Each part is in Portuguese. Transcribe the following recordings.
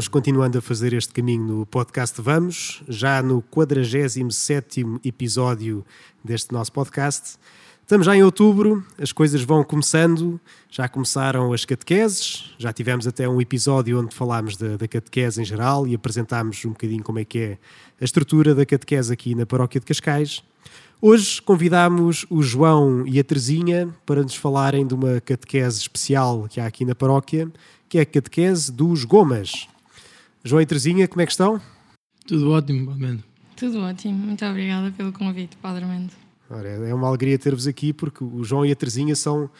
vamos continuando a fazer este caminho no podcast Vamos, já no 47 episódio deste nosso podcast. Estamos já em outubro, as coisas vão começando, já começaram as catequeses, já tivemos até um episódio onde falámos da, da catequese em geral e apresentámos um bocadinho como é que é a estrutura da catequese aqui na paróquia de Cascais. Hoje convidámos o João e a Terezinha para nos falarem de uma catequese especial que há aqui na paróquia, que é a catequese dos Gomas. João e Terezinha, como é que estão? Tudo ótimo, Padre Tudo ótimo, muito obrigada pelo convite, Padre Mendo. Ora, é uma alegria ter-vos aqui porque o João e a Terezinha são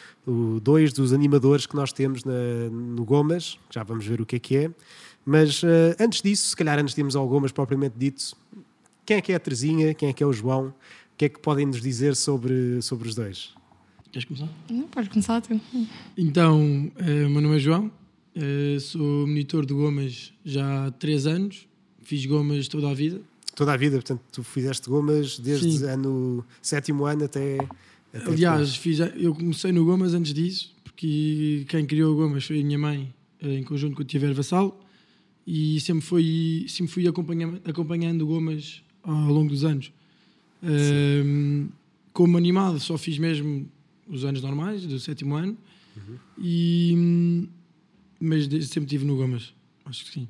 dois dos animadores que nós temos na, no Gomas, já vamos ver o que é que é. Mas uh, antes disso, se calhar antes de irmos ao Gomas propriamente dito, quem é que é a Terezinha, quem é que é o João, o que é que podem nos dizer sobre, sobre os dois? Queres começar? Não, pode começar tu. Então, uh, o meu nome é João, uh, sou monitor de Gomas já há 3 anos, fiz Gomas toda a vida toda a vida, portanto, tu fizeste gomas desde Sim. ano sétimo ano até. até Aliás, fiz, eu comecei no Gomas antes disso, porque quem criou o Gomas foi a minha mãe, eh, em conjunto com o Tiver Vassal, e sempre, foi, sempre fui acompanhando, acompanhando Gomas ao longo dos anos. Um, como animado, só fiz mesmo os anos normais, do sétimo ano, uhum. e, mas sempre estive no Gomas, acho que sim.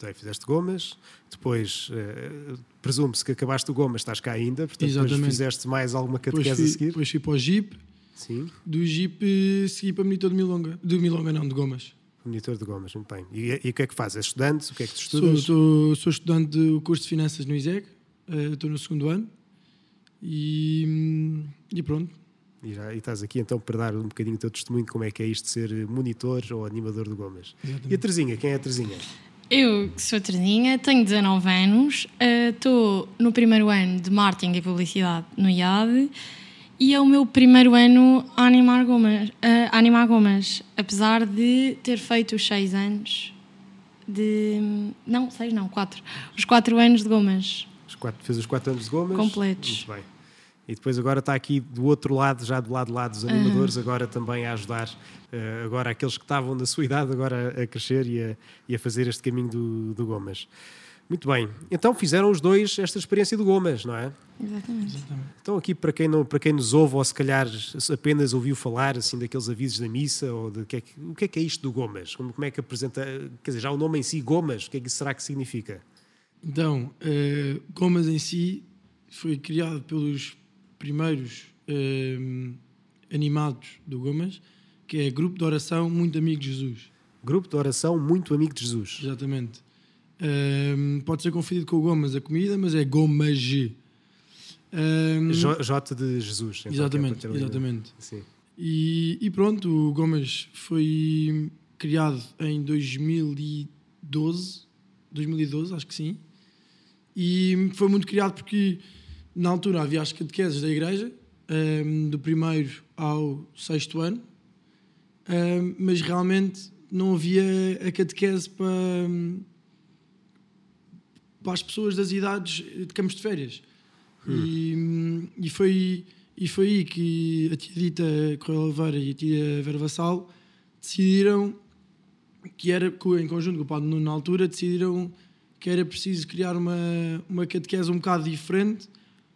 Então, fizeste gomas, depois uh, presume-se que acabaste o gomas, estás cá ainda, portanto Exatamente. depois fizeste mais alguma catequese fui, a seguir. Depois fui para o Jeep, Sim. do Jeep eh, segui para monitor de Milonga, de Milonga não, de gomas. Monitor de gomas, muito bem. E, e, o que é que fazes? És estudante? O que é que tu estudas? Sou, sou, sou estudante do curso de Finanças no ISEG, uh, estou no segundo ano e, hum, e pronto. E, já, e estás aqui então para dar um bocadinho o teu testemunho de como é que é isto de ser monitor ou animador de gomas. Exatamente. E a Terezinha, quem é a Terezinha? Eu sou a Terezinha, tenho 19 anos, estou uh, no primeiro ano de marketing e publicidade no IAD e é o meu primeiro ano a animar gomas, uh, a animar gomas, apesar de ter feito os 6 anos de. Não, 6 não, 4. Os 4 anos de gomas. Os quatro, fez os 4 anos de gomas? Completos. Muito bem. E depois agora está aqui do outro lado, já do lado lá dos animadores, uhum. agora também a ajudar uh, agora aqueles que estavam na sua idade agora a, crescer e a, e a, fazer este caminho do, do Gomas. Muito bem. Então fizeram os dois esta experiência do Gomas, não é? Exatamente. Então aqui para quem, não, para quem nos ouve ou se calhar apenas ouviu falar assim daqueles avisos da missa ou de que é que, o que é que é isto do Gomas? Como, como é que apresenta, quer dizer, já o nome em si Gomas, o que é que será que significa? Então, uh, Gomas em si foi criado pelos primeiros uh, animados do Gomas, que é Grupo de Oração Muito Amigo de Jesus. Grupo de Oração Muito Amigo de Jesus. Exatamente. Um, pode ser confundido com o Gomas, a comida, mas é Gomas. Um, J de Jesus. Exatamente, exatamente. Sim. E, e, pronto, o Gomas foi criado em 2012, 2012, acho que sim. E foi muito criado porque na altura havia as catequeses da igreja, um, ehm, do primeiro ao sexto ano, um, ehm, mas realmente não havia a catequese para, para as pessoas das idades de campos de férias. Hum. E, e, foi, e foi aí que a tia Dita Correia Oliveira e a tia Vera Vassal decidiram que era, em conjunto com o padre Nuno na altura, decidiram que era preciso criar uma, uma catequese um bocado diferente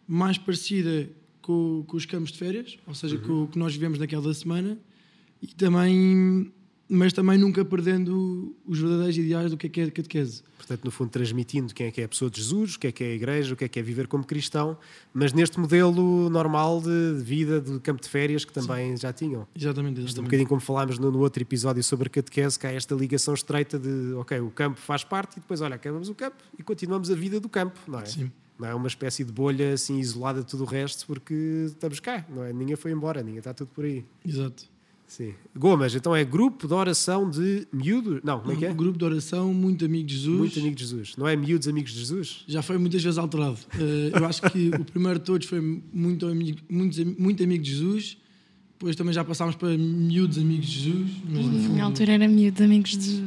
mais parecida com, com os campos de férias, ou seja, uhum. com o que nós vivemos naquela semana, e também, mas também nunca perdendo os verdadeiros ideais do que é que é a catequese. Portanto, no fundo, transmitindo quem é que é a pessoa de Jesus, o que é que é a igreja, o que é que é viver como cristão, mas neste modelo normal de vida do campo de férias que também Sim. já tinham. Exatamente, exatamente. um bocadinho como falámos no, no, outro episódio sobre a catequese, que há esta ligação estreita de, ok, o campo faz parte e depois, olha, acabamos o campo e continuamos a vida do campo, não é? Sim não é uma espécie de bolha assim isolada de tudo o resto porque estamos cá, não é? Ninguém foi embora, ninguém está tudo por aí. Exato. Sim. Gomas, então é grupo de oração de miúdos? Não, como é que é? Grupo de oração Muito Amigo de Jesus. Muito Amigo de Jesus. Não é miúdos Amigos de Jesus? Já foi muitas vezes alterado. Uh, eu acho que o primeiro de todos foi muito amigo, muito, muito amigo de Jesus. Depois também já passámos para miúdos Amigos de Jesus. Mas, Na minha altura era miúdos Amigos de Jesus.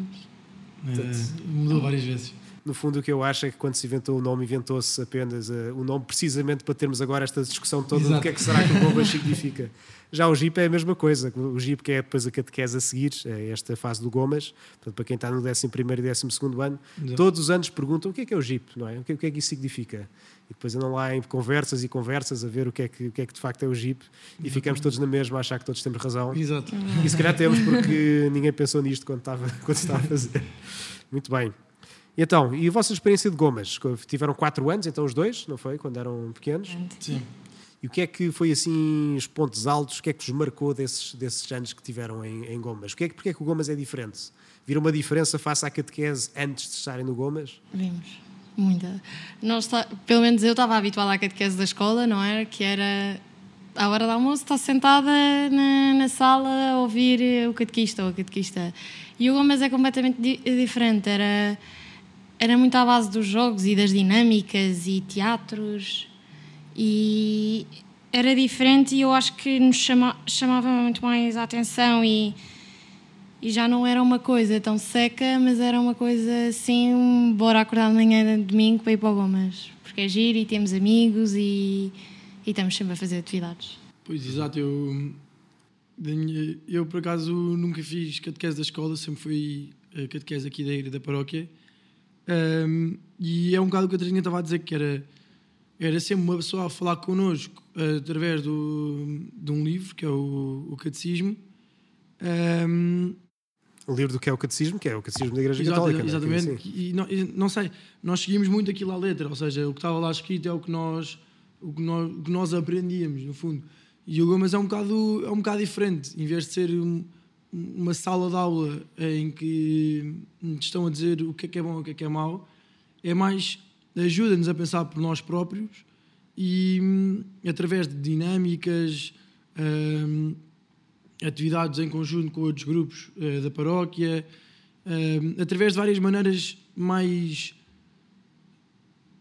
Uh, mudou várias vezes. No fundo, o que eu acho é que quando se inventou o nome, inventou-se apenas uh, o nome precisamente para termos agora esta discussão toda Exato. do que é que será que o Gomas significa. Já o JIP é a mesma coisa. O JIP, que é depois a catequese a seguir, é esta fase do Gomas, portanto, para quem está no 11 e 12 ano, Exato. todos os anos perguntam o que é que é o JIP, não é? O que, é, o que é que isso significa? E depois andam lá em conversas e conversas a ver o que é que, o que, é que de facto é o JIP e ficamos todos na mesma a achar que todos temos razão. Exato. E se calhar temos porque ninguém pensou nisto quando estava, quando estava a fazer. Muito bem. Então, e a vossa experiência de gomas? Tiveram 4 anos, então os dois, não foi? Quando eram pequenos? Sim. E o que é que foi assim os pontos altos? O que é que vos marcou desses, desses anos que tiveram em, em Gomas? Porque é, que, porque é que o Gomas é diferente? Viram uma diferença face à catequese antes de estarem no Gomas? Vimos, muita. Nós, pelo menos eu estava habituada à catequese da escola, não era? Que era à hora do almoço, estar sentada na, na sala a ouvir o catequista ou a catequista. E o Gomas é completamente di diferente. Era, era muito à base dos jogos e das dinâmicas e teatros e era diferente e eu acho que nos chama, chamava muito mais a atenção e, e já não era uma coisa tão seca, mas era uma coisa assim, bora acordar de manhã de domingo para ir para o Gomas, porque é giro e temos amigos e, e estamos sempre a fazer atividades. Pois, exato, eu, eu por acaso nunca fiz catequese da escola, sempre fui catequese aqui da igreja da paróquia um, e é um bocado o que a Trinha estava a dizer, que era era sempre uma pessoa a falar connosco através do, de um livro, que é o, o Catecismo. Um, o livro do que é o Catecismo, que é o Catecismo da Igreja exatamente, Católica. É? Exatamente, assim. e, não, não, sei, nós seguimos muito aquilo à letra, ou seja, o que estava lá escrito é o que nós, o que nós, o que nós aprendíamos, no fundo. E o Gomes é um bocado, é um bocado diferente, em vez de ser um, uma sala de aula em que estão a dizer o que é que é bom e o que é que é mau, é mais ajuda-nos a pensar por nós próprios e hum, através de dinâmicas, hum, atividades em conjunto com outros grupos uh, da paróquia, hum, através de várias maneiras mais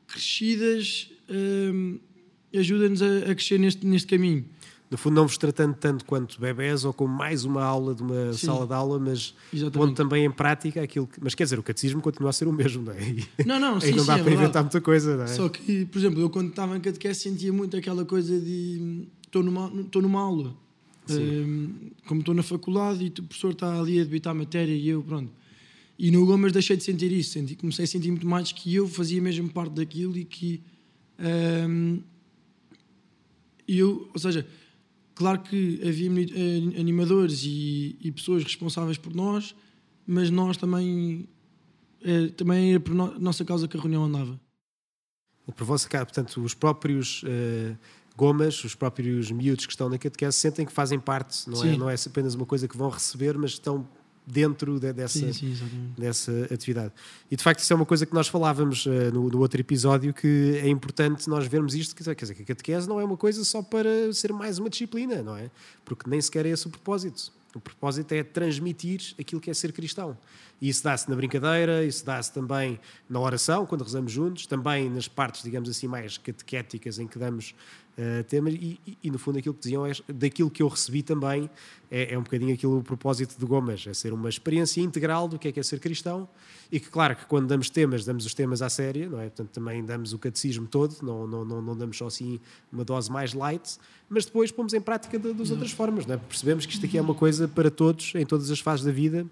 crescidas, ajuda-nos a, a, crescer neste, neste caminho no fundo, não vos tratando tanto quanto bebés ou como mais uma aula de uma Sim. sala de aula, mas pondo também em prática aquilo que. Mas quer dizer, o catecismo continua a ser o mesmo, não é? E, não, não, sim, não dá sim, é para é inventar muita coisa, não é? Só que, por exemplo, eu quando estava em catequese sentia muito aquela coisa de. Estou numa, estou numa aula. Um, como estou na faculdade e o professor está ali a debitar a matéria e eu, pronto. E no Gomes deixei de sentir isso, senti, comecei a sentir muito mais que eu fazia mesmo parte daquilo e que. Um, eu, ou seja, Claro que havia eh, animadores e, e pessoas responsáveis por nós, mas nós também, é, também era por no, nossa causa que a reunião andava. Por vossa cara, portanto, os próprios uh, gomas, os próprios miúdos que estão na catequese sentem que fazem parte, não é, não é apenas uma coisa que vão receber, mas estão dentro de, dessa, sim, sim, dessa atividade. E de facto, isso é uma coisa que nós falávamos uh, no, no, outro episódio, que é importante nós vermos isto, quer dizer, que a catequese não é uma coisa só para ser mais uma disciplina, não é? Porque nem sequer é esse o propósito. O propósito é transmitir aquilo que é ser cristão. E isso dá-se na brincadeira, isso dá-se também na oração, quando rezamos juntos, também nas partes, digamos assim, mais catequéticas, em que damos uh, temas. E, e, e, no fundo, aquilo que diziam é, daquilo que eu recebi também, é, é um bocadinho aquilo o propósito de Gomes, é ser uma experiência integral do que é que é ser cristão. E que, claro, que quando damos temas, damos os temas à séria, não é? Portanto, também damos o catecismo todo, não, não, não, não damos só assim uma dose mais light, mas depois pomos em prática das outras formas, não é? Percebemos que isto aqui é uma coisa para todos, em todas as fases da vida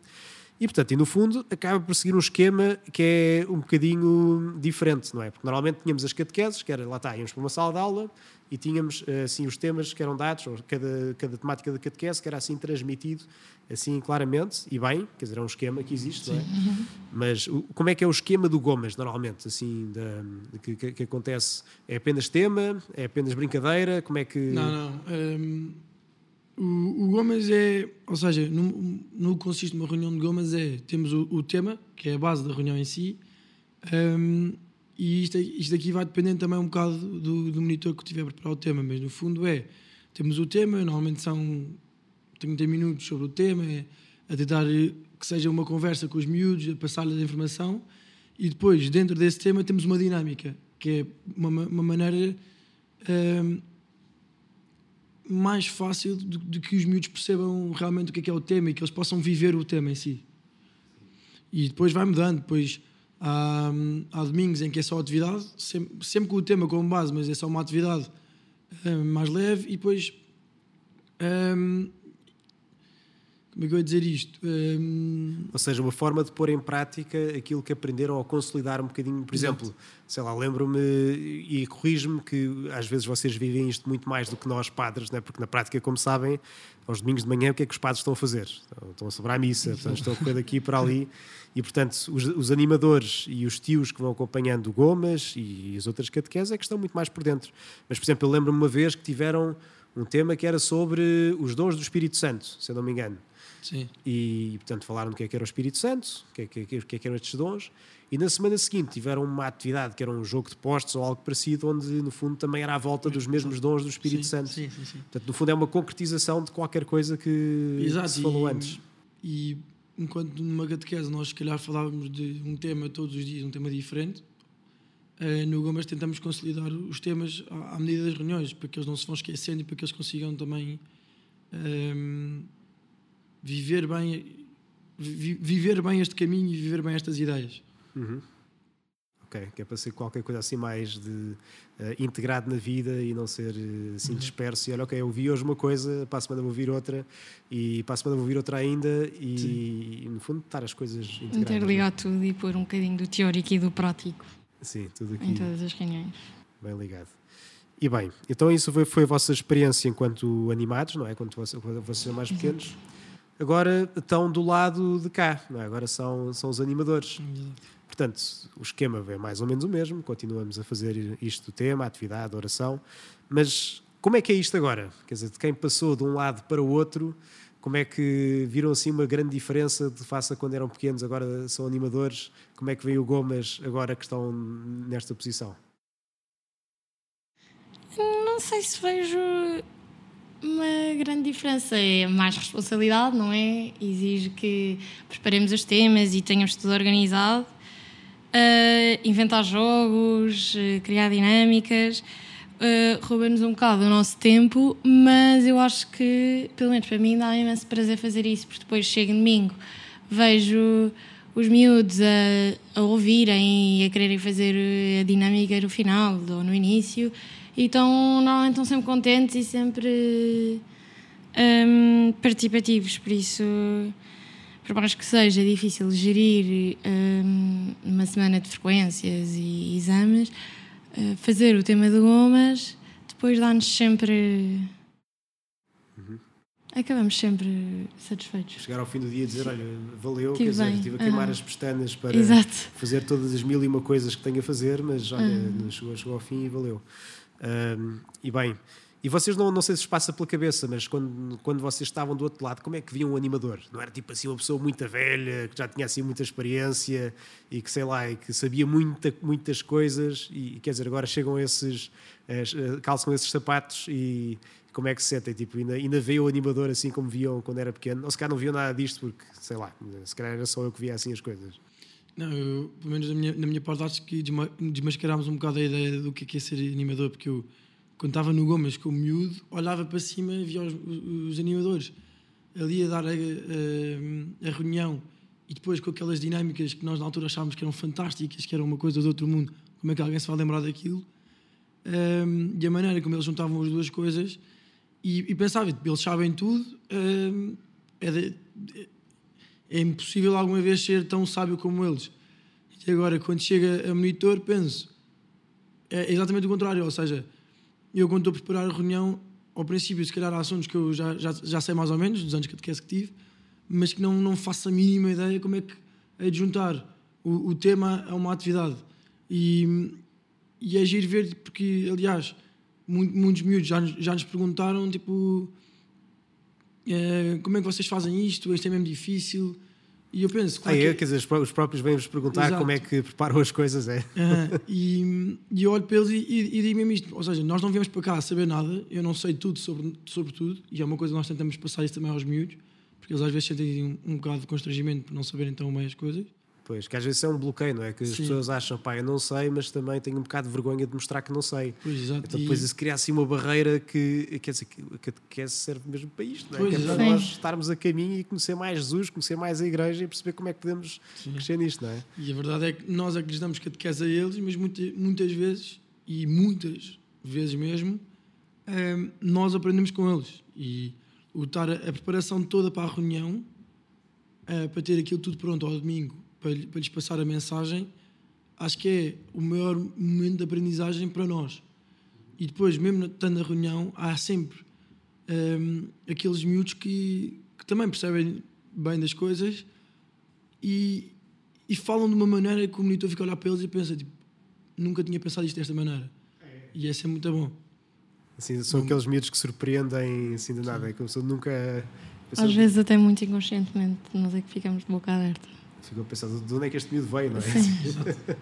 e, portanto, e no fundo, acaba por seguir um esquema que é um bocadinho diferente, não é? Porque normalmente tínhamos as catequeses, que era, lá está, íamos para uma sala de aula e tínhamos, eh, assim, os temas que eram dados, ou cada, cada temática da catequese, que era, assim, transmitido, assim, claramente, e bem, quer dizer, é um esquema que existe, não é? Uhum. Mas como é que é o esquema do Gomes, normalmente, assim, da, que, que, que, acontece? É apenas tema? É apenas brincadeira? Como é que... Não, não. Um o, o Gomes é, ou seja, no, no consiste uma reunião de Gomes é, temos o, o, tema, que é a base da reunião em si, um, e isto, isto aqui vai dependendo também um bocado do, do monitor que tiver preparar o tema, mas no fundo é, temos o tema, normalmente são 30 minutos sobre o tema, é, a tentar que seja uma conversa com os miúdos, a passar-lhes a informação, e depois, dentro desse tema, temos uma dinâmica, que é uma, uma maneira... Um, mais fácil de, que os miúdos percebam realmente o que é, que é o tema e que eles possam viver o tema em si. E depois vai mudando, depois Há, há domingos em que é só atividade, sempre, sempre com o tema como base, mas é só uma atividade uh, mais leve. E depois um, como é que eu ia dizer isto? Um... Ou seja, uma forma de pôr em prática aquilo que aprenderam ou consolidar um bocadinho. Por Exato. exemplo, sei lá, lembro-me e corrijo-me que às vezes vocês vivem isto muito mais do que nós, padres, né? porque na prática, como sabem, aos domingos de manhã, o que é que os padres estão a fazer? Estão a celebrar a missa, portanto, estão a correr daqui para ali. E, portanto, os, os, animadores e os tios que vão acompanhando Gomas e as outras catequeses é que estão muito mais por dentro. Mas, por exemplo, eu lembro-me uma vez que tiveram um tema que era sobre os dons do Espírito Santo, se eu não me engano. Sim. E, portanto, falaram do que é que era o Espírito Santo, o que é que, que, que, é que eram estes dons. E na semana seguinte tiveram uma atividade que era um jogo de postos ou algo parecido, onde no fundo também era à volta dos mesmos dons do Espírito sim, Santo. Sim, sim, sim. Portanto, no fundo é uma concretização de qualquer coisa que Exato, se falou e, antes. E enquanto numa catequese nós se calhar falávamos de um tema todos os dias, um tema diferente, uh, no Gomas tentamos consolidar os temas à, medida das reuniões, para que eles não se vão esquecendo e para que eles consigam também. Um, ehm, viver bem, vi, viver bem este caminho e viver bem estas ideias. Uhum. Ok, que é para ser qualquer coisa assim mais de uh, integrado na vida e não ser uh, assim uhum. disperso. E olha, ok, eu vi hoje uma coisa, para a semana vou ouvir outra e para a semana vou ouvir outra ainda e, e no fundo estar as coisas integradas. Interligar é? tudo e pôr um bocadinho do teórico e do prático. Sim, tudo aqui. Em todas as reuniões. Bem ligado. E bem, então isso foi, foi a vossa experiência enquanto animados, não é? Quando vocês, são mais pequenos. Uhum agora estão do lado de cá, é? agora são, são os animadores. Portanto, o esquema é mais ou menos o mesmo, continuamos a fazer isto do tema, atividade, oração, mas como é que é isto agora? Quer dizer, de quem passou de um lado para o outro, como é que viram assim uma grande diferença de face a quando eram pequenos, agora são animadores? Como é que veio o Gomes agora que estão nesta posição? Não sei se vejo uma grande diferença. É mais responsabilidade, não é? Exige que preparemos os temas e tenhamos tudo organizado. Uh, inventar jogos, uh, criar dinâmicas, uh, rouba-nos um bocado o nosso tempo, mas eu acho que, pelo menos para mim, dá imenso prazer fazer isso, porque depois chego domingo, vejo os miúdos a, a ouvirem e a quererem fazer a dinâmica no final ou no início e estão, normalmente estão sempre contentes e sempre um, participativos, por isso, por mais que seja difícil gerir um, uma semana de frequências e exames, uh, fazer o tema de gomas depois dá-nos sempre. Uhum. Acabamos sempre satisfeitos. Chegar ao fim do dia e dizer: Olha, valeu, quer dizer, estive a queimar uhum. as pestanas para Exato. fazer todas as mil e uma coisas que tenho a fazer, mas olha, uhum. chegou, chegou ao fim e valeu. Um, e bem, e vocês não, não sei se vos passa pela cabeça, mas quando, quando vocês estavam do outro lado, como é que viam um animador? Não era tipo assim uma pessoa muito velha, que já tinha assim muita experiência e que sei lá, e que sabia muita, muitas coisas e quer dizer, agora chegam esses, eh, calçam esses sapatos e como é que se sentem? Tipo, ainda, ainda veio o animador assim como viam quando era pequeno? Ou se calhar não viam nada disto porque, sei lá, se calhar era só eu que via assim as coisas. Não, eu, pelo menos na minha, na minha parte, acho que desmascarámos um bocado a ideia do que é, que é ser animador, porque eu, quando estava no Gomes com o miúdo, olhava para cima e via os, os animadores ali a dar a, a, a, reunião e depois com aquelas dinâmicas que nós na altura achávamos que eram fantásticas, que eram uma coisa do outro mundo, como é que alguém se vai lembrar daquilo? Um, e a maneira como eles juntavam as duas coisas e, e pensava, eles sabem tudo, um, é de, é impossível alguma vez ser tão sábio como eles. E agora, quando chega a monitor, penso, é exatamente o contrário, ou seja, eu quando estou a preparar a reunião, ao princípio, se calhar há assuntos que eu já, já, já sei mais ou menos, dos anos que que tive, mas que não, não faço a mínima ideia como é que é de juntar o, o tema a uma atividade. E, e é giro ver, porque, aliás, muitos miúdos já, já nos perguntaram, tipo, é, como é que vocês fazem isto? Isto é mesmo difícil. E eu penso, claro. Ah, é, que... quer dizer, os próprios vêm-vos perguntar Exato. como é que preparam as coisas, é. Uh, e, e eu olho para eles e, e, e digo mesmo isto: ou seja, nós não viemos para cá a saber nada, eu não sei tudo sobre, sobre tudo, e é uma coisa que nós tentamos passar isso também aos miúdos, porque eles às vezes sentem um, um bocado de constrangimento por não saberem tão bem as coisas. Pois, que às vezes é um bloqueio, não é? Que as Sim. pessoas acham, pá, eu não sei, mas também tenho um bocado de vergonha de mostrar que não sei. Pois, exato. Então E- depois isso cria assim uma barreira que, quer dizer, que a catequese serve mesmo para isto, não é? Pois, que é para nós estarmos a caminho e conhecer mais Jesus, conhecer mais a igreja e perceber como é que podemos Sim. crescer nisto, não é? E a verdade é que nós é que lhes damos catequese a eles, mas muita- muitas vezes, e muitas vezes mesmo, ehm, nós aprendemos com eles. E o estar a, a preparação toda para a reunião, eh, para ter aquilo tudo pronto ao domingo, para, lhe- para lhes passar a mensagem, acho que é o maior momento de aprendizagem para nós. E depois, mesmo estando na reunião, há sempre ehm, aqueles miúdos que, que também percebem bem das coisas e, e falam de uma maneira que o monitor fica a olhar para eles e pensa, tipo, nunca tinha pensado isto desta maneira. E esse é muito bom. Assim, são aqueles miúdos que surpreendem assim de nada, é que a pessoa nunca Às vezes até muito inconscientemente, nós é que ficamos de boca aberta. Ficou a pensar de onde é que este miúdo veio, não é?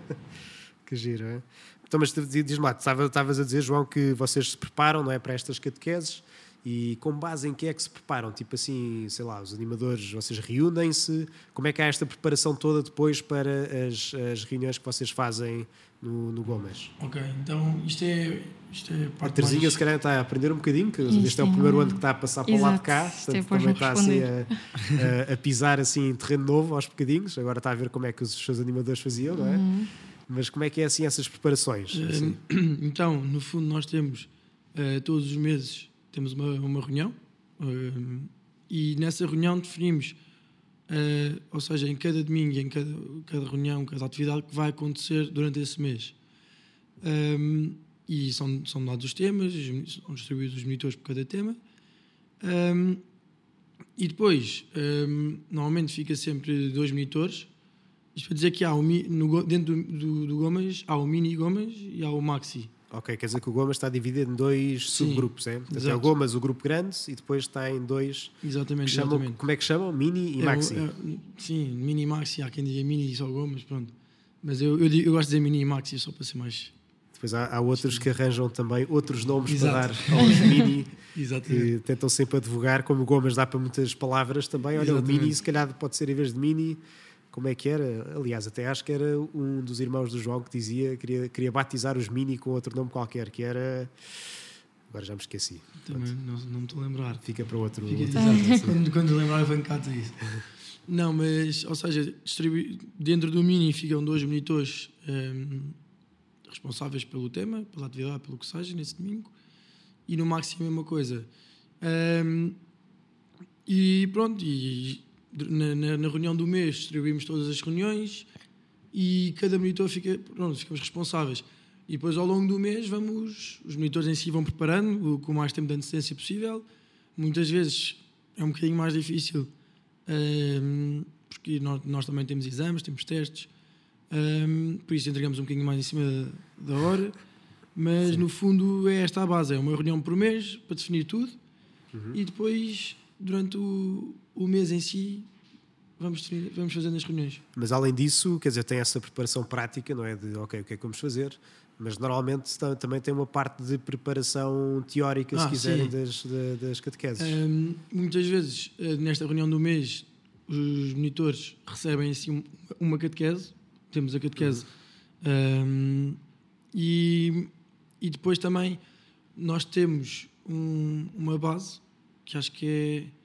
Que giro, é? Então, mas diz-me lá, estava- estavas a dizer, João, que vocês se preparam, não é, para estas catequeses e com base em que é que se preparam? Tipo assim, sei lá, os animadores, vocês reúnem-se? Como é que há esta preparação toda depois para as, as reuniões que vocês fazem no, no Gomes? Ok, então isto é, isto é a A parte Terezinha, mais... se calhar, está a aprender um bocadinho, que Isto este é o é primeiro um- ano que está a passar para o lado de cá, portanto, também está assim a, a- a pisar assim em terreno novo aos bocadinhos. Agora está a ver como é que os seus animadores faziam, não é? Uhum. Mas como é que é assim essas preparações? Assim? Ehm, Então, no fundo, nós temos eh, todos os meses temos uma, uma reunião ehm, e nessa reunião definimos, eh, ou seja, em cada domingo, em cada, cada reunião, cada atividade que vai acontecer durante esse mês. Ehm, e são, são dados os temas, são distribuídos os monitores por cada tema. Ehm, e depois, ehm, normalmente fica sempre dois monitores. Isto para dizer que há no, dentro do, do, do Gomes há o mini Gomes e há o maxi. Ok, quer dizer que o Gomas está dividido em dois Sim, subgrupos, é? Portanto, é o. Gomas, o grupo grande, e depois está em dois. Exatamente, Que chamam, exatamente. como é que chamam? Mini e É o- Maxi. é- sim, mini e maxi, há quem diga mini e só Gomes, pronto. Mas eu, eu, eu gosto de dizer mini e maxi só para ser mais. Depois há, há outros que arranjam também outros nomes Exato. para dar aos Mini, Exatamente. que tentam sempre advogar, como o Gomas dá para muitas palavras também. Olha, o Exatamente. Mini, se calhar pode ser em vez de Mini. Como é que era? Aliás, até acho que era um dos irmãos do João que dizia queria, queria batizar os Mini com outro nome qualquer, que era. Agora já me esqueci. Também não, não me estou a lembrar. Fica para outro. Fica, outro- quando, quando lembrar, eu venho cá isso. Não, mas, ou seja, distribui- dentro do mini ficam dois monitores ehm, responsáveis pelo tema, pela atividade, pelo que seja, nesse domingo, e no maxi a mesma coisa. Ehm, e pronto, e na, na- na reunião do mês distribuímos todas as reuniões e cada monitor fica, pronto, ficamos responsáveis. E depois ao longo do mês vamos, os monitores em si vão preparando com o mais tempo de antecedência possível. Muitas vezes é um bocadinho mais difícil ehm, porque nós, nós também temos exames, temos testes, ehm, por isso entregamos um bocadinho mais em cima da, da hora. Mas no fundo é esta a base: é uma reunião por mês para definir tudo e depois, durante o, o mês em si, vamos, vamos fazendo as reuniões. Mas além disso, quer dizer, tem essa preparação prática, não é? De, ok, o que é que vamos fazer? Mas normalmente ta- também tem uma parte de preparação teórica, se Ah, quiserem, sim. das, da- das catequeses. Hum, muitas vezes, eh, nesta reunião do mês, os monitores recebem assim um- uma catequese. Temos a catequese. Hum, e, e depois também nós temos um- uma base que acho que é.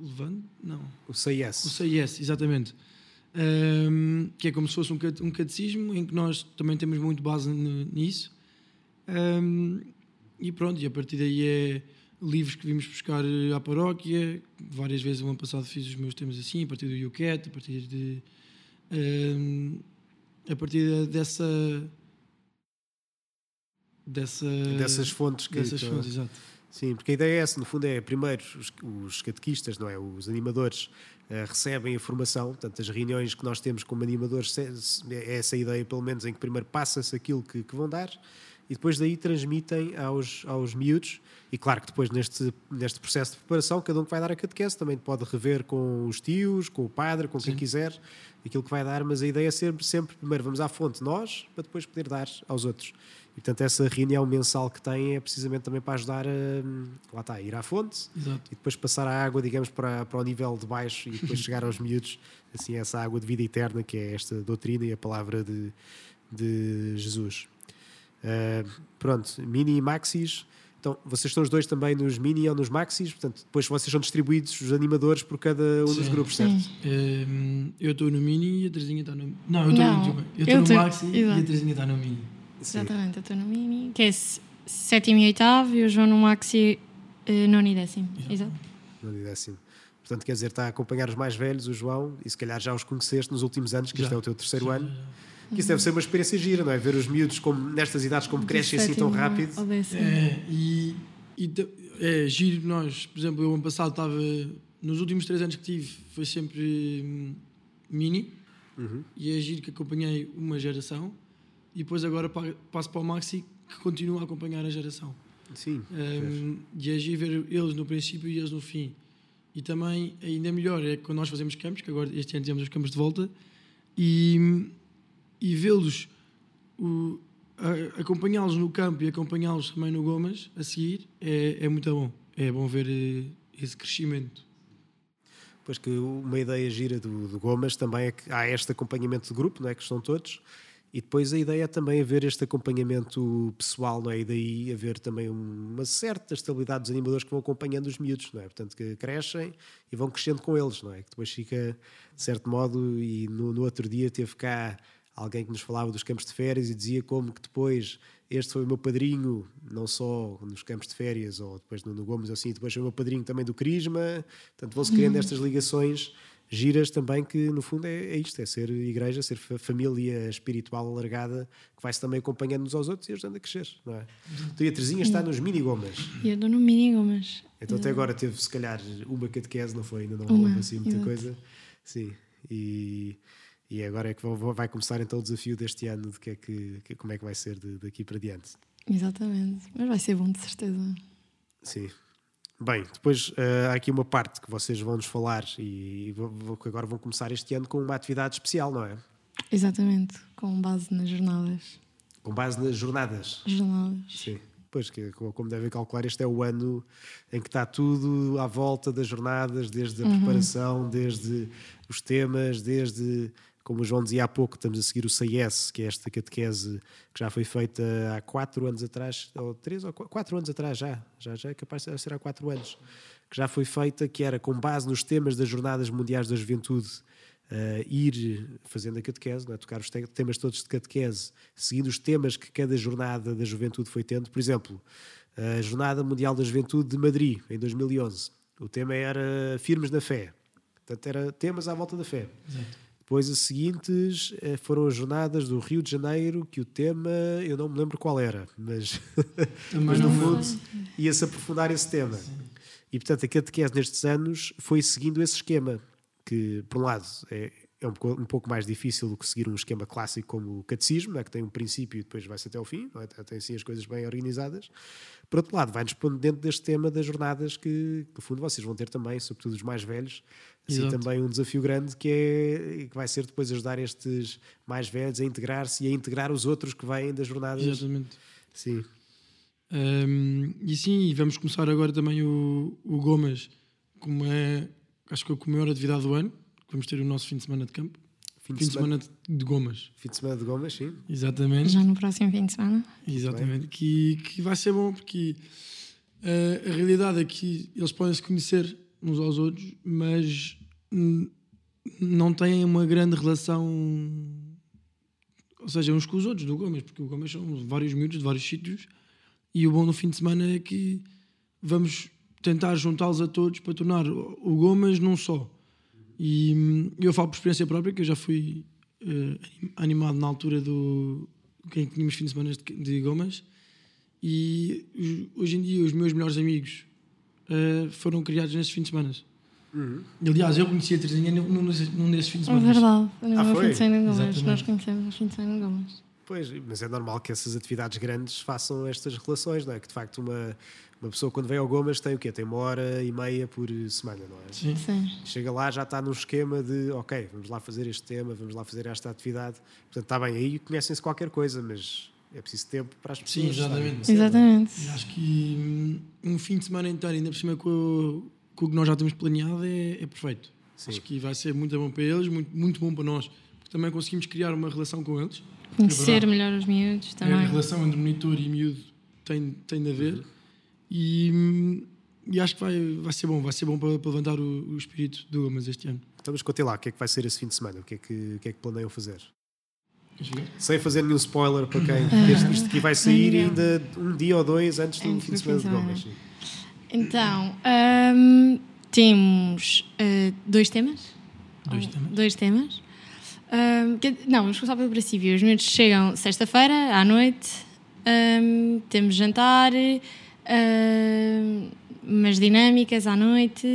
Levante? Não. O CIS. O CIS, exatamente. Hum, que é como se fosse um, um catecismo em que nós também temos muito base nisso. Hum, e pronto, e a partir daí é livros que vimos buscar eh, à paróquia. Várias vezes o ano passado fiz os meus temas assim, a partir do UCAT, a partir de. hum, a partir de- dessa. dessa Dessas fontes que. dessas fontes, exato. Sim, porque a ideia é essa, no fundo, é primeiro os, os catequistas, não é? Os animadores eh, recebem a formação, portanto, as reuniões que nós temos como animadores, é essa ideia, pelo menos, em que primeiro passa-se aquilo que, que vão dar e depois daí transmitem aos, aos miúdos. E claro que depois neste, neste processo de preparação, cada um que vai dar a catequese também pode rever com os tios, com o padre, com quem Sim. quiser, aquilo que vai dar, mas a ideia é sempre, sempre primeiro vamos à fonte nós, para depois poder dar aos outros. E portanto essa reunião mensal que tem é precisamente também para ajudar a, lá está, a ir à fonte, Exato. e depois passar a água, digamos, para, para o nível de baixo e depois chegar aos miúdos, assim, essa água de vida eterna que é esta doutrina e a palavra de, de Jesus. Uh, pronto, mini e maxis. Então, vocês estão os dois também nos mini ou nos maxis, portanto, depois vocês são distribuídos, os animadores, por cada um dos Sim. grupos, certo? Sim. Eu estou no mini e a Terezinha está no. Não, eu estou Não, no, eu eu estou no tô- maxi e a Terezinha está no mini. Sim. Exatamente, eu estou no mini, que é sétimo e oitavo, e o João no maxi, eh, nono e décimo. Exato. Não digo assim. Portanto, quer dizer, está a acompanhar os mais velhos, o João, e se calhar já os conheceste nos últimos anos, que Já. este é o teu terceiro Já, ano. já, já. Que isso deve ser uma experiência gira, não é? Ver os miúdos como, nestas idades como crescem assim tão rápido. décimo. É, e, e é giro nós, por exemplo, eu ano passado estava, nos últimos três anos que tive, foi sempre hum, mini, Uhum. e é giro que acompanhei uma geração, e depois agora pa- passo para o maxi, que continua a acompanhar a geração. Sim. Um, e é giro ver eles no princípio e eles no fim. E também, ainda melhor, é quando nós fazemos campos, que agora este ano tivemos os campos de volta, e, e vê-los, acompanhá-los no campo e acompanhá-los também no Gomas, a seguir, é, é muito bom. É bom ver eh, esse crescimento. Pois que uma ideia gira do, do Gomas também é que há este acompanhamento de grupo, não é? Que estão todos, e depois a ideia é também haver este acompanhamento pessoal, não é? E daí haver também uma certa estabilidade dos animadores que vão acompanhando os miúdos, não é? Portanto, que crescem e vão crescendo com eles, não é? Que depois fica, de certo modo, e no, no outro dia teve cá alguém que nos falava dos campos de férias e dizia como que depois este foi o meu padrinho, não só nos campos de férias ou depois no, no Gomes, assim, depois foi o meu padrinho também do Crisma. Portanto, vão-se criando estas ligações giras também, que no fundo é, é isto: é ser igreja, ser fa- família espiritual alargada, que vai-se também acompanhando uns aos outros e ajudando a crescer, não é? Então, e a Terezinha está nos mini Gomas. E eu estou no mini Gomas. Então, até agora teve se calhar uma catequese, não foi? Ainda não houve assim muita exato. coisa. Sim, e, e agora é que vai começar então o desafio deste ano de que é que, que- como é que vai ser de- daqui para diante. Exatamente. Mas vai ser bom, de certeza. Sim. Bem, depois eh, há aqui uma parte que vocês vão nos falar e que agora vão começar este ano com uma atividade especial, não é? Exatamente. Com base nas jornadas. Com base nas jornadas. Jornadas. Sim. Pois que, co- como devem calcular, este é o ano em que está tudo à volta das jornadas, desde a preparação, desde os temas, desde, como o João dizia há pouco, estamos a seguir o CIS, que é esta catequese que já foi feita há quatro anos atrás, ou três ou qu- quatro anos atrás já, já, já é capaz de ser há quatro anos, que já foi feita, que era com base nos temas das Jornadas Mundiais da Juventude, eh, ir fazendo a catequese, é? tocar os te- temas todos de catequese, seguindo os temas que cada jornada da juventude foi tendo. Por exemplo, a Jornada Mundial da Juventude de Madrid, em 2011. O tema era Firmes na Fé. Portanto, era temas à volta da fé. Depois, as seguintes eh, foram as jornadas do Rio de Janeiro, que o tema eu não me lembro qual era, mas, mas no fundo ia-se aprofundar esse tema. E portanto, a catequese nestes anos foi seguindo esse esquema, que por um lado é, é um, pouco, um pouco mais difícil do que seguir um esquema clássico como o catecismo, é? que tem um princípio e depois vai-se até ao fim, não é? tem sim as coisas bem organizadas. Por outro lado, vai-nos pondo dentro deste tema das jornadas que, no fundo, vocês vão ter também, sobretudo os mais velhos, assim Exato. também um desafio grande que é que vai ser depois ajudar estes mais velhos a integrar-se e a integrar os outros que vêm das jornadas. Exatamente. Sim. Um, e sim, e vamos começar agora também o, o Gomas, como é, acho que é a maior atividade do ano, vamos ter o nosso fim de semana de campo. Fim Fim de semana de, de Gomas, Fim de semana de Gomas, sim. exatamente. Já no próximo fim de semana. Exatamente, que, que vai ser bom porque eh, a realidade é que eles podem se conhecer uns aos outros, mas não têm uma grande relação, ou seja, uns com os outros do Gomes, porque o Gomes são vários miúdos de vários sítios e o bom no fim de semana é que vamos tentar juntá-los a todos para tornar o o Gomes num só. E hum, eu falo por experiência própria, que eu já fui eh, animado na altura do quem tínhamos fim de semana de, de Gomas e hoje em dia os meus melhores amigos eh, foram criados nesses fins de semana. Aliás, eu conheci a Terezinha num, num desses- num desses fins de É semana. verdade. No Ah, meu foi? fim de semana em Gomas. Exatamente. Nós conhecemos no fim de semana em Gomas. Pois, mas é normal que essas atividades grandes façam estas relações, não é? Que de facto uma, uma pessoa quando vem ao Gomas tem o quê? Tem uma hora e meia por semana, não é? Sim. Sim. Chega lá, já está num esquema de ok, vamos lá fazer este tema, vamos lá fazer esta atividade. Portanto, está bem, aí conhecem-se qualquer coisa, mas é preciso tempo para as pessoas. Sim, exatamente. estarem- Exatamente. E acho que hum, um fim de semana inteiro, ainda por cima com, o- com o que nós já temos planeado, é, é perfeito. Sim. Acho que vai ser muito bom para eles, muito, muito bom para nós, porque também conseguimos criar uma relação com eles. Conhecer verdade. melhor os miúdos A também. relação entre monitor e miúdo tem, tem de haver. E, e acho que vai, vai ser bom, vai ser bom para, para levantar o, o espírito do Gomas este ano. Então, mas contem lá, o que é que vai ser esse fim de semana? O que é que, o que, é que planeiam fazer? Sem fazer nenhum spoiler para quem. porque Isto, isto aqui vai sair Não. ainda um dia ou dois antes do Antes fim de do fim semana de. Gomas. Então, hum, temos uh, dois temas. Dois temas. Dois temas. Hum, que- não, vamos começar pelo princípio. Os miúdos chegam sexta-feira à noite, hum, temos jantar, hum, umas dinâmicas à noite.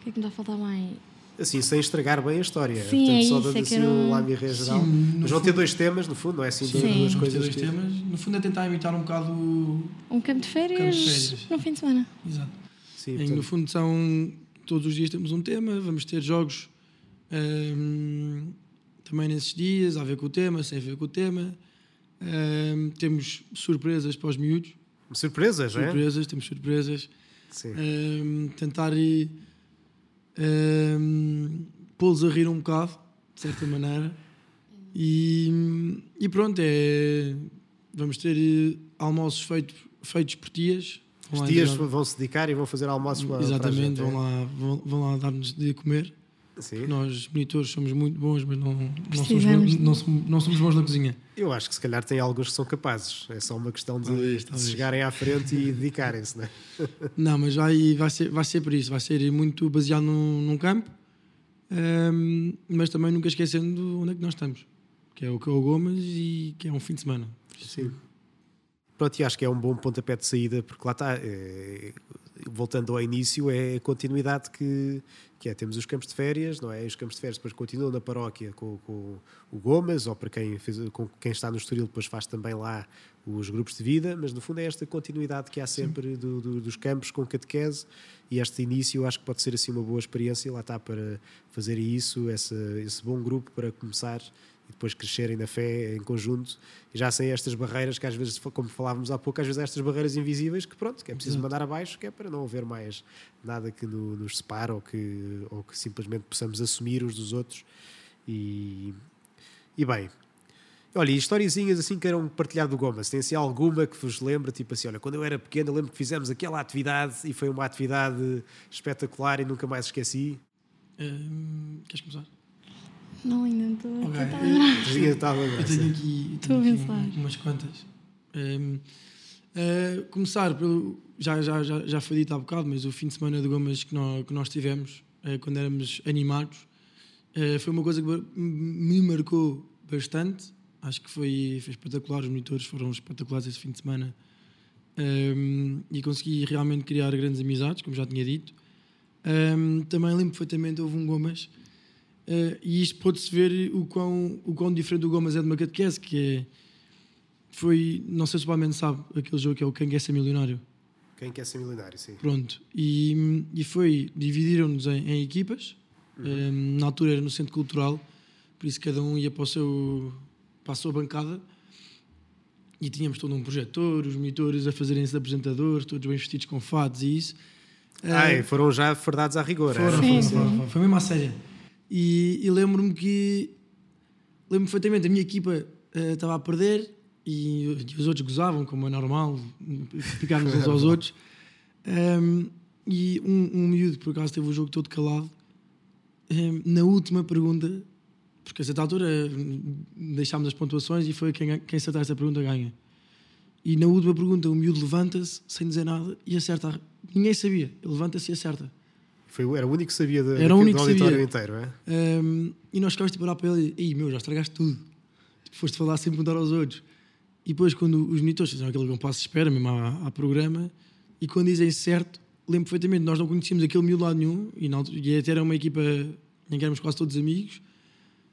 O que é que me está a faltar mais? Assim, sem estragar bem a história. Sim, Portanto, é só isso, dando é que assim eu um não- lamiré geral. Sim, mas vão ter dois temas, no fundo, não é assim? duas- Sim. duas ter coisas. dois que- temas. No fundo é tentar imitar um bocado o... Um campo de férias, Campo de férias. no fim de semana. Exato. Sim, Em, portanto, no fundo são todos os dias temos um tema, vamos ter jogos hum, também nesses dias, a ver com o tema, sem ver com o tema. Temos surpresas para os miúdos, surpresas, é? surpresas, temos surpresas. Sim. Tentar eh, hum, pô-los a rir um bocado, de certa maneira. E, e pronto, é, vamos ter eh, almoços feitos, feitos por tias. Os lá entregar- vão se dedicar e vão fazer almoços para Exatamente, vão gente, lá, vão, vão lá dar-nos de comer. Sim. Nós, monitores, somos muito bons, mas não, não, somos, de- não, somos, não somos bons na cozinha. Eu acho que se calhar tem alguns que são capazes. É só uma questão de, Talvez, de talvez. se chegarem à frente e dedicarem-se, não é? Não, mas vai, vai, ser, vai ser por isso, vai ser muito baseado num, num campo, hum, mas também nunca esquecendo onde é que nós estamos, que é o que é o Gomes e que é um fim de semana. Sim. Pronto, e acho que é um bom pontapé de saída, porque lá está, é, voltando ao início, é a continuidade que, que é. Temos os campos de férias, não é? Os campos de férias depois continuam na paróquia com, com o Gomas, ou para quem, fez, com quem está no Estoril, depois faz também lá os grupos de vida, mas no fundo é esta continuidade que há sempre do- do- dos campos com catequese e este início acho que pode ser assim uma boa experiência, lá está para fazer isso, essa, esse bom grupo para começar e depois crescerem na fé em conjunto e já sem estas barreiras que às vezes, como falávamos há pouco, às vezes há estas barreiras invisíveis que pronto, que é preciso Exato. mandar abaixo, que é para não haver mais nada que no- nos separe ou que, ou que simplesmente possamos assumir uns dos outros e, e bem, Olha, e historiezinhas assim que eram partilhar do Gomas, tem assim alguma que vos lembra, tipo assim, olha, quando eu era pequeno eu lembro que fizemos aquela atividade e foi uma atividade espetacular e nunca mais esqueci. Hum, queres começar? Não, ainda não estou a Ok. tentar lembrar. Eu bem, tenho aqui, eu a tenho aqui um- umas quantas. Hum, uh, começar pelo. Já, já, já, já foi dito há bocado, mas o fim de semana de Gomas que nós, que nós tivemos, uh, quando éramos animados, uh, foi uma coisa que me- me marcou bastante. Acho que foi, foi espetacular. Os monitores foram espetaculares esse fim de semana. Um, e consegui realmente criar grandes amizades, como já tinha dito. Um, também lembro perfeitamente, houve um Gomas Uh, e isto pode-se ver o quão, o quão diferente o Gomas é de uma catequese, que é, foi, não sei se o Palmeiras sabe, aquele jogo que é o Quem Quer Ser Milionário. Quem quer ser milionário, sim. Pronto, e, e foi, dividiram-nos em, em equipas, um, na altura era no Centro Cultural, por isso cada um ia para, o seu, para a sua bancada, e tínhamos todo um projetor, os monitores a fazerem-se de apresentadores, todos bem vestidos com fatos e isso. Ah, Uh, e foram já fardados à rigor. Foram, é? foram, Sim, foram, sim. foram. Foi mesmo à séria. E, e lembro-me que. Lembro-me perfeitamente, a minha equipa eh, estava a perder e, e os outros gozavam, como é normal, picarmos uns aos outros. Ehm, e um, um miúdo, por acaso, teve o jogo todo calado. Ehm, na última pergunta, porque a certa altura eh, deixámos as pontuações e foi quem, quem acertar essa pergunta ganha. E na última pergunta, o miúdo levanta-se sem dizer nada e acerta. Ninguém sabia. Ele levanta-se e acerta. Foi, era o único que sabia Era o único do que auditório sabia. inteiro, é? Um, e nós ficámos tipo a olhar para ele e, meu, já estragaste tudo. Tipo, foste falar sem perguntar aos outros. E depois, quando os monitores fizeram aquele compasso de espera, mesmo à, à programa, e quando dizem certo, lembro perfeitamente, nós não conhecíamos aquele miúdo lá nenhum, e, altura- e até era uma equipa em que éramos quase todos amigos,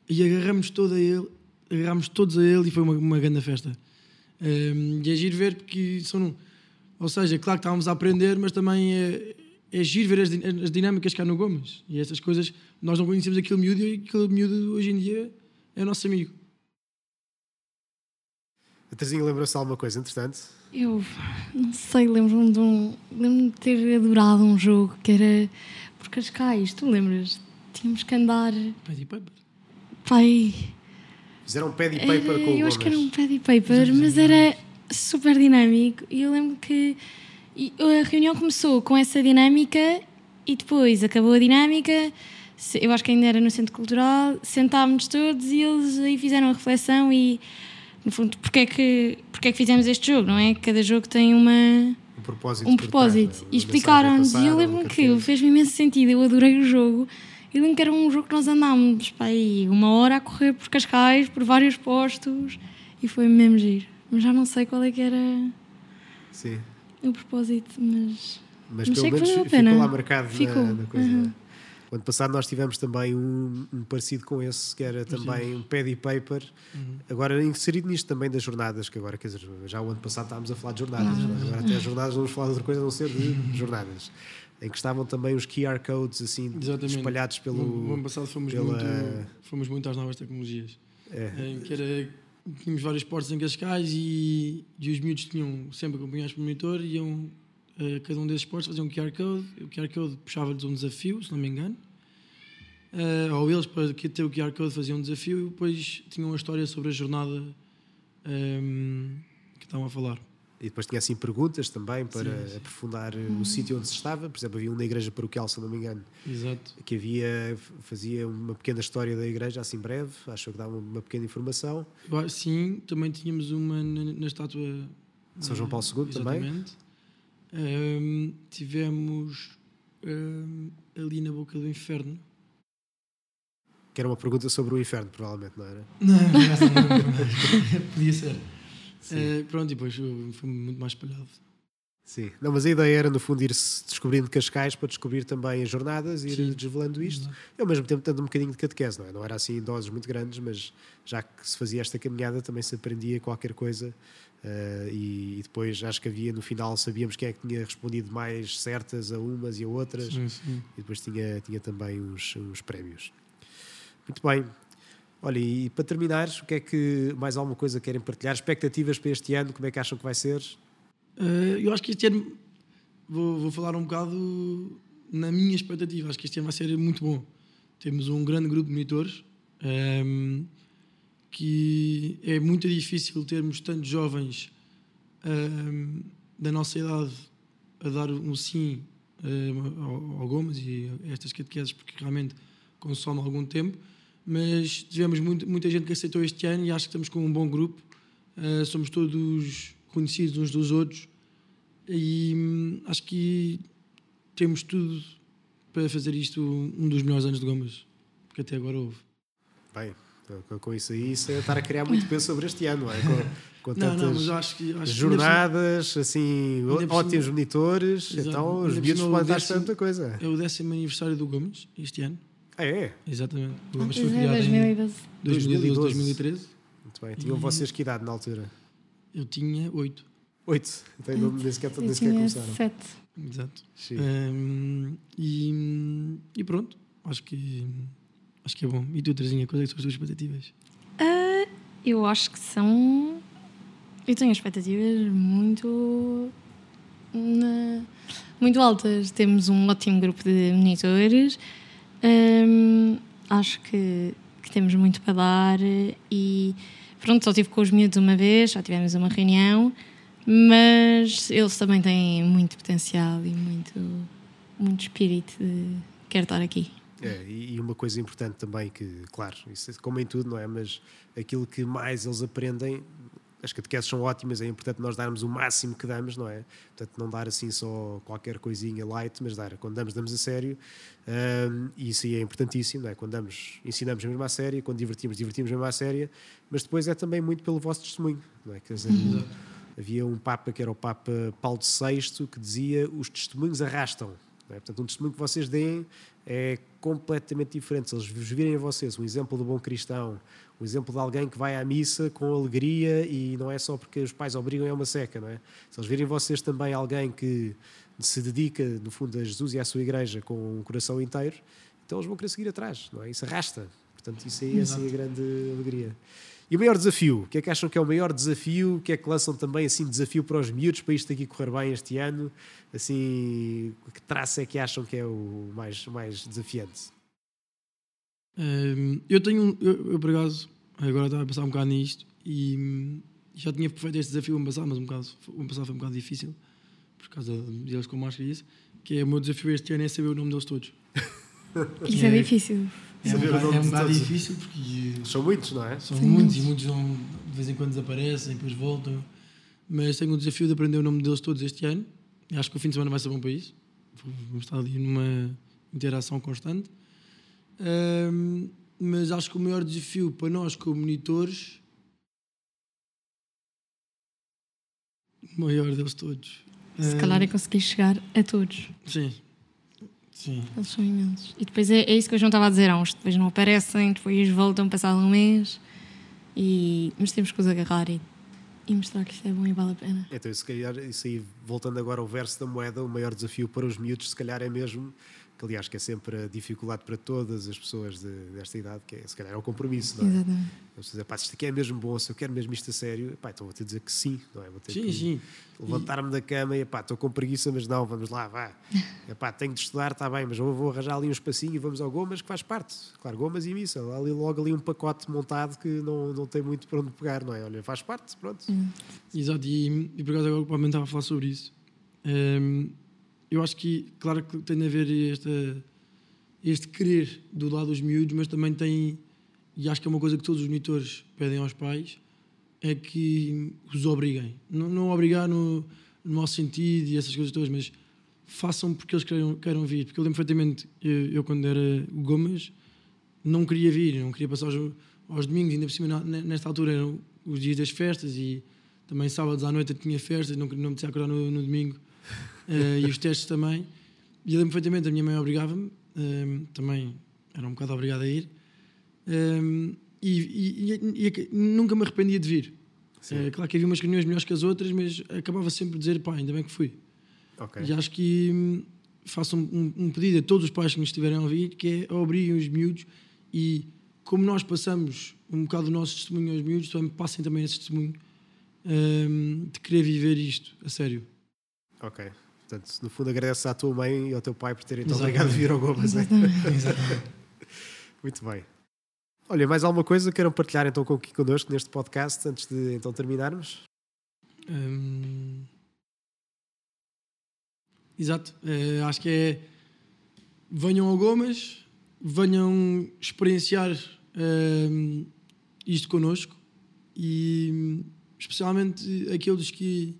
e agarramos todo a ele, agarrámos todos a ele e foi uma, uma grande festa. Um, e é giro ver porque são. Ou seja, claro que estávamos a aprender, mas também é, é giro ver as, as dinâmicas que há no Gomes. E essas coisas, nós não conhecemos aquele miúdo e aquele miúdo hoje em dia é nosso amigo. A Terezinha lembrou-se de alguma coisa, entretanto? Eu não sei, lembro-me de um. Lembro-me de ter adorado um jogo que era por Cascais, tu lembras? Tínhamos que andar. Paddy Paper. Pai. Fizeram um pad paper Era, com o eu acho que era Gomes. um paddy paper, mas era super dinâmico. E eu lembro que e a reunião começou com essa dinâmica e depois acabou a dinâmica. Eu acho que ainda era no Centro Cultural. Sentámos todos e eles aí fizeram a reflexão e, no fundo, porque é que, porque é que fizemos este jogo, não é? Cada jogo tem uma, Um propósito. um propósito. trás, não é? E explicaram-nos. E eu lembro-me que fez-me imenso sentido. Eu adorei o jogo. Eu lembro que era um jogo que nós andámos pá, aí, uma hora a correr por Cascais, por vários postos. E foi mesmo giro. Mas já não sei qual é que era Sim. O propósito, mas. Mas, Mas pelo menos ficou pena. lá marcado na- Ficou, Na, coisa. uhum. O ano passado nós tivemos também um, um parecido com esse, que era também um pad paper, Uhum. agora inserido nisto também das jornadas, que agora, quer dizer, já o ano passado estávamos a falar de jornadas, é? agora até as jornadas vamos falar de outra coisa a não ser de jornadas, em que estavam também os QR codes assim Exatamente. espalhados No, no ano pelo... passado fomos, pela- muito, fomos muito às novas tecnologias. É, Em que era, tínhamos vários portos em Cascais e, e os miúdos tinham sempre acompanhados pelo monitor, iam a cada um desses portos faziam um QR Code, o QR Code puxava-lhes um desafio, se não me engano, Eh, ou eles para ter o QR Code faziam um desafio e depois tinham uma história sobre a jornada ehm, que estavam a falar. E depois tinha assim perguntas também para Sim, sim. aprofundar eh, o sítio onde se estava, por exemplo, havia um na igreja paroquial, se não me engano, Exato. que havia, fazia uma pequena história da igreja, assim breve, achou que dava uma pequena informação. Acho- Sim, também tínhamos uma na, na estátua De São João Paulo II também. Ehm, tivemos ehm, ali na boca do inferno. Que era uma pergunta sobre o inferno, provavelmente, não era? Não, essa não, podia ser. Eh, pronto, e depois uh, foi muito mais espalhado. Sim. Não, mas a ideia era, no fundo, ir-se descobrindo Cascais para descobrir também as jornadas e ir Sim. desvelando isto. E ao mesmo tempo, dando um bocadinho de catequese, não é? Não era assim em doses muito grandes, mas já que se fazia esta caminhada, também se aprendia qualquer coisa. eh, e, e depois, acho que havia, no final, sabíamos quem é que tinha respondido mais certas a umas e a outras. Sim, sim. E depois tinha, tinha também os prémios. Muito bem. Olha, e para terminar, o que é que mais alguma coisa querem partilhar? Expectativas para este ano? Como é que acham que vai ser? Eh, eu acho que este ano vou, vou falar um bocado na minha expectativa. Acho que este ano vai ser muito bom. Temos um grande grupo de monitores ehm, que é muito difícil termos tantos jovens ehm, da nossa idade a dar um sim ehm, ao, ao Gomes e a estas catequeses porque realmente consome algum tempo. Mas tivemos muito, muita gente que aceitou este ano e acho que estamos com um bom grupo. Uh, somos todos conhecidos uns dos outros e hum, acho que temos tudo para fazer isto um dos melhores anos de Gomas que até agora houve. Bem, com- isso aí, isso é estar a criar muito peso sobre este ano, é? Com, com Não, tantas não, acho que acho jornadas, assim, ótimos monitores, então os miúdos podem o estar a décimo- muita coisa. é o décimo aniversário do Gomes este ano. Ah, é? Exatamente. O Gomes Pois foi é, criado em 2012. 2012, 2012. 2013. Muito bem. Tinham E- vocês que idade na altura? Eu tinha oito. Oito. Então não, nem sequer, nem Eu sequer tinha começaram. sete. Exato. Sim. Hum, e, e pronto, acho que acho que é bom. E tu, Terezinha, quais é que são as tuas expectativas? Ah, eu acho que são. Eu tenho expectativas muito. na- muito altas. Temos um ótimo grupo de monitores. Acho que, que temos muito para dar e pronto, só estive com os miúdos uma vez, já tivemos uma reunião, mas eles também têm muito potencial e muito, muito espírito de quero estar aqui. É, e uma coisa importante também que, claro, isso é como em tudo, não é? Mas aquilo que mais eles aprendem, as catequeses são ótimas, é importante nós darmos o máximo que damos, não é? Portanto, não dar assim só qualquer coisinha light, mas dar, quando damos, damos a sério. Ahm, e isso aí é importantíssimo, não é? Quando damos, ensinamos mesmo à séria, quando divertimos, divertimos mesmo à séria, mas depois é também muito pelo vosso testemunho, não é? Quer dizer, Havia um Papa que era o Papa Paulo VI que dizia os testemunhos arrastam. É? Portanto, um testemunho que vocês deem é completamente diferente. Se eles virem a vocês um exemplo do bom cristão, um exemplo de alguém que vai à missa com alegria e não é só porque os pais obrigam é uma seca, não é? Se eles virem vocês também alguém que se dedica, no fundo, a Jesus e à sua igreja com um coração inteiro, então eles vão querer seguir atrás, não é? Isso arrasta. Portanto, isso aí é assim, a grande alegria. E o maior desafio? O que é que acham que é o maior desafio? O que é que lançam também assim desafio para os miúdos para isto aqui correr bem este ano? Assim, que traço é que acham que é o mais, mais desafiante? Um, eu tenho eu, eu por acaso, agora estava a pensar um bocado nisto e hum, já tinha feito este desafio ano passado, mas um bocado, ano passado foi um bocado difícil por causa deles com máscara e isso. Que é o meu desafio este ano é saber o nome deles todos. Isso é, é difícil. É um, bocado, nome é um bocado difícil porque São muitos, não é? são Sim, muitos e muitos vão, de vez em quando desaparecem, depois voltam. Mas tenho o desafio de aprender o nome deles todos este ano. E acho que o fim de semana vai ser bom para isso. Vamos estar ali numa interação constante. Ahm, mas acho que o maior desafio para nós, como monitores, o maior deles todos. Se calhar é conseguir chegar a todos. Sim. Sim. Eles são imensos. E depois é, é isso que eu João estava a dizer. Há uns que depois não aparecem, depois voltam passado um mês. E... Mas temos que os agarrar e, e mostrar que isto é bom e vale a pena. Então, se calhar, isso aí, voltando agora ao verso da moeda, o maior desafio para os miúdos, se calhar, é mesmo, que aliás, que é sempre a dificuldade para todas as pessoas de- desta idade, que é, se calhar, é o compromisso, não é? Exatamente. Eles dizer, pá, se isto aqui é mesmo bom, se eu quero mesmo isto a sério, pá, então vou ter de dizer que sim, não é? Vou ter Sim, que sim. levantar-me da cama e, pá, estou com preguiça, mas não, vamos lá, vá. Epá, tenho de estudar, está bem, mas eu vou arranjar ali um espacinho e vamos ao Gomas, que faz parte. Claro, Gomas e missa, ali logo ali um pacote montado que não, não tem muito para onde pegar, não é? Olha, faz parte, pronto. Exato, e, e por acaso agora o Pablo estava a falar sobre isso. Ehm, eu acho que, claro que tem a ver este querer do lado dos miúdos, mas também tem, e acho que é uma coisa que todos os monitores pedem aos pais, é que os obriguem. Não, não obrigar no, no mau sentido e essas coisas todas, mas façam porque eles queiram, queiram vir. Porque eu lembro perfeitamente, eu, eu quando era o Gomes, não queria vir, não queria passar aos, aos domingos, ainda por cima, nesta altura eram os dias das festas e também sábados à noite eu tinha festas, não, não me tinha acordar no, no domingo eh, e os testes também. E eu lembro perfeitamente, a minha mãe obrigava-me, eh, também era um bocado obrigada a ir, eh, e, e- e- nunca me arrependia de vir. Eh, claro que havia umas reuniões melhores que as outras, mas acabava sempre de dizer, pá, ainda bem que fui. Ok. E acho que hum, faço um, um- pedido a todos os pais que nos estiverem a ouvir, que é obriguem os miúdos e como nós passamos um bocado do nosso testemunho aos miúdos, também passem também esse testemunho hum, de querer viver isto, a sério. Ok. Portanto, no fundo, agradece à tua mãe e ao teu pai por terem te obrigado a vir ao Gomas. é? Exatamente. Muito bem. Olha, mais alguma coisa que queiram partilhar então com- connosco neste podcast antes de então terminarmos? Hum, Exato, Eh, acho que é venham ao Gomas, venham experienciar hum, isto connosco e especialmente aqueles que,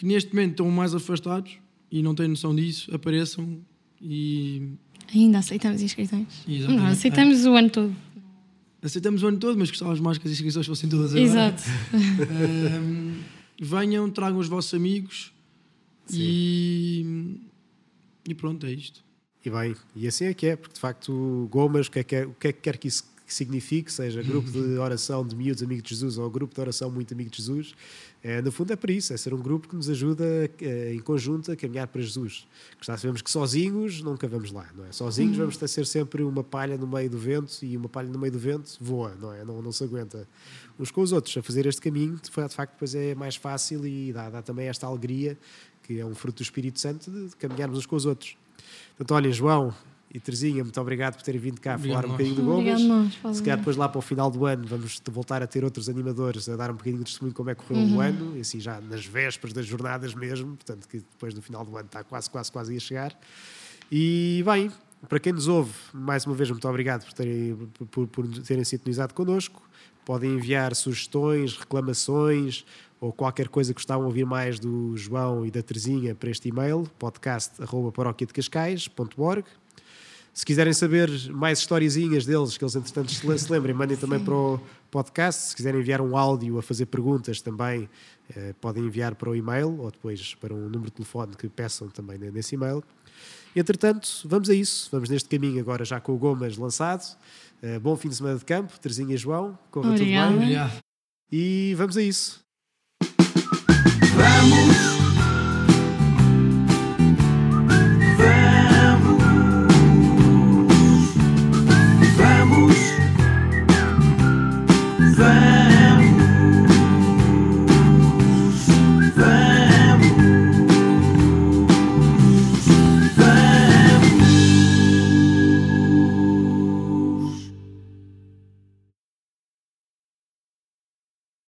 que neste momento estão mais afastados e não têm noção disso, apareçam e Ainda aceitamos inscrições? Exatamente. Não, aceitamos o ano todo. aceitamos o ano todo, mas gostávamos mais que as inscrições fossem todas agora. Exato. Ahm, venham, tragam os vossos amigos e, e pronto, é isto. E bem, e assim é que é, porque de facto Gomas, o que é que, é- o que, é que quer que isso que signifique, seja grupo de oração de miúdos amigos de Jesus ou grupo de oração muito amigo de Jesus, é, no fundo é para isso, é ser um grupo que nos ajuda eh, em conjunto a caminhar para Jesus. Que já sabemos que sozinhos nunca vamos lá, não é? Sozinhos vamos ter ser sempre uma palha no meio do vento e uma palha no meio do vento voa, não é? Não, não se aguenta uns com os outros. A fazer este caminho, de fa- de facto, depois é mais fácil e dá, dá também esta alegria, que é um fruto do Espírito Santo, de, de caminharmos uns com os outros. Portanto, olhem, João e Terezinha, muito obrigado por terem vindo cá Obrigado falar um bocadinho do Gomas. nós. Se calhar depois lá para o final do ano vamos voltar a ter outros animadores a dar um bocadinho de testemunho de como é que correu o ano, e assim já nas vésperas das jornadas mesmo, portanto que depois no final do ano está quase, quase, quase a chegar. E bem, para quem nos ouve, mais uma vez muito obrigado por terem, por, por terem sintonizado connosco. Podem enviar sugestões, reclamações ou qualquer coisa que gostavam de ouvir mais do João e da Terezinha para este e-mail, podcast.paróquiadecascais.org. Se quiserem saber mais historiezinhas deles, que eles entretanto se lembrem, mandem também para o podcast. Se quiserem enviar um áudio a fazer perguntas também, eh, podem enviar para o e-mail ou depois para um número de telefone que peçam também nesse e-mail. Entretanto, vamos a isso. Vamos neste caminho agora já com o Gomas lançado. Uh, bom fim de semana de campo, Terzinha e João. Corra Obrigada. tudo bem. E vamos a isso. Vamos!